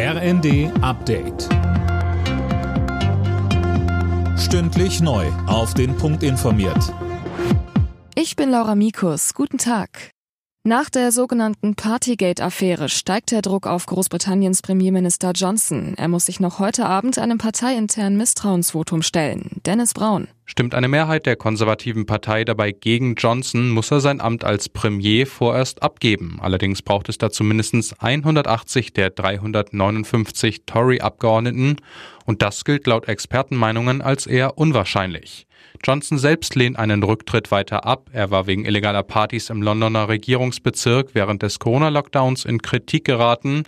RND Update. Stündlich neu. Auf den Punkt informiert. Ich bin Laura Mikus. Guten Tag. Nach der sogenannten Partygate-Affäre steigt der Druck auf Großbritanniens Premierminister Johnson. Er muss sich noch heute Abend einem parteiinternen Misstrauensvotum stellen. Dennis Braun. Stimmt eine Mehrheit der konservativen Partei dabei gegen Johnson, muss er sein Amt als Premier vorerst abgeben. Allerdings braucht es dazu mindestens 180 der 359 Tory-Abgeordneten und das gilt laut Expertenmeinungen als eher unwahrscheinlich. Johnson selbst lehnt einen Rücktritt weiter ab. Er war wegen illegaler Partys im Londoner Regierungsbezirk während des Corona-Lockdowns in Kritik geraten.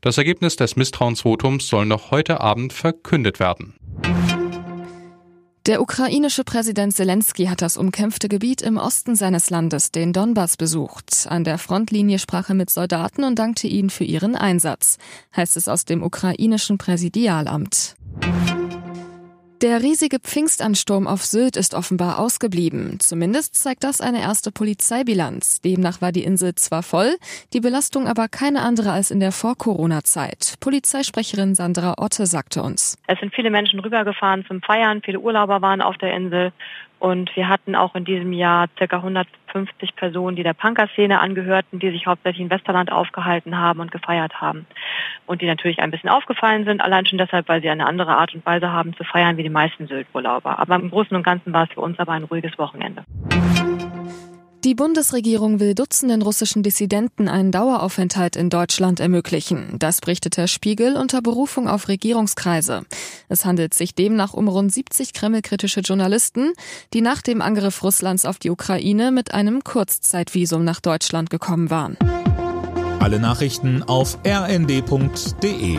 Das Ergebnis des Misstrauensvotums soll noch heute Abend verkündet werden. Der ukrainische Präsident Zelensky hat das umkämpfte Gebiet im Osten seines Landes, den Donbass, besucht. An der Frontlinie sprach er mit Soldaten und dankte ihnen für ihren Einsatz, heißt es aus dem ukrainischen Präsidialamt. Der riesige Pfingstansturm auf Sylt ist offenbar ausgeblieben. Zumindest zeigt das eine erste Polizeibilanz. Demnach war die Insel zwar voll, die Belastung aber keine andere als in der Vor-Corona-Zeit. Polizeisprecherin Sandra Otte sagte uns. Es sind viele Menschen rübergefahren zum Feiern, viele Urlauber waren auf der Insel und wir hatten auch in diesem Jahr ca. 150 Personen, die der Punkerszene angehörten, die sich hauptsächlich in Westerland aufgehalten haben und gefeiert haben. Und die natürlich ein bisschen aufgefallen sind, allein schon deshalb, weil sie eine andere Art und Weise haben zu feiern wie die meisten Sylt-Urlauber. Aber im Großen und Ganzen war es für uns aber ein ruhiges Wochenende. Die Bundesregierung will Dutzenden russischen Dissidenten einen Daueraufenthalt in Deutschland ermöglichen. Das berichtet der Spiegel unter Berufung auf Regierungskreise. Es handelt sich demnach um rund 70 kremlkritische Journalisten, die nach dem Angriff Russlands auf die Ukraine mit einem Kurzzeitvisum nach Deutschland gekommen waren. Alle Nachrichten auf rnd.de